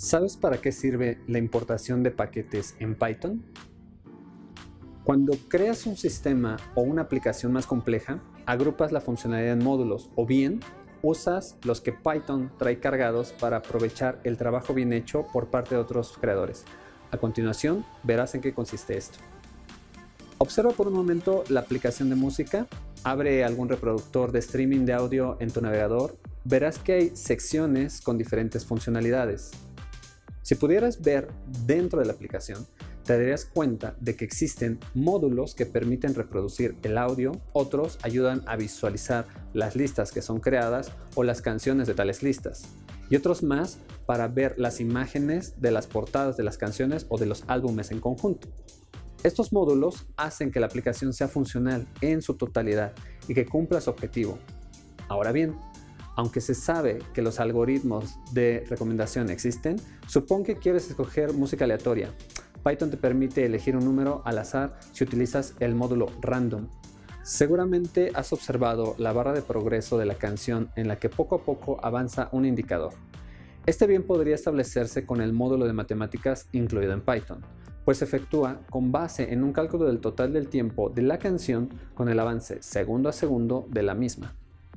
¿Sabes para qué sirve la importación de paquetes en Python? Cuando creas un sistema o una aplicación más compleja, agrupas la funcionalidad en módulos o bien usas los que Python trae cargados para aprovechar el trabajo bien hecho por parte de otros creadores. A continuación, verás en qué consiste esto. Observa por un momento la aplicación de música, abre algún reproductor de streaming de audio en tu navegador, verás que hay secciones con diferentes funcionalidades. Si pudieras ver dentro de la aplicación, te darías cuenta de que existen módulos que permiten reproducir el audio, otros ayudan a visualizar las listas que son creadas o las canciones de tales listas, y otros más para ver las imágenes de las portadas de las canciones o de los álbumes en conjunto. Estos módulos hacen que la aplicación sea funcional en su totalidad y que cumpla su objetivo. Ahora bien, aunque se sabe que los algoritmos de recomendación existen, supón que quieres escoger música aleatoria. Python te permite elegir un número al azar si utilizas el módulo random. Seguramente has observado la barra de progreso de la canción en la que poco a poco avanza un indicador. Este bien podría establecerse con el módulo de matemáticas incluido en Python pues se efectúa con base en un cálculo del total del tiempo de la canción con el avance segundo a segundo de la misma.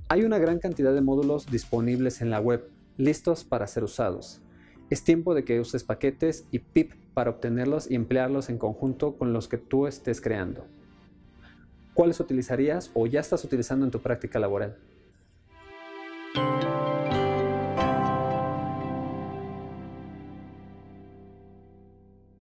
Hay una gran cantidad de módulos disponibles en la web, listos para ser usados. Es tiempo de que uses paquetes y pip para obtenerlos y emplearlos en conjunto con los que tú estés creando. ¿Cuáles utilizarías o ya estás utilizando en tu práctica laboral?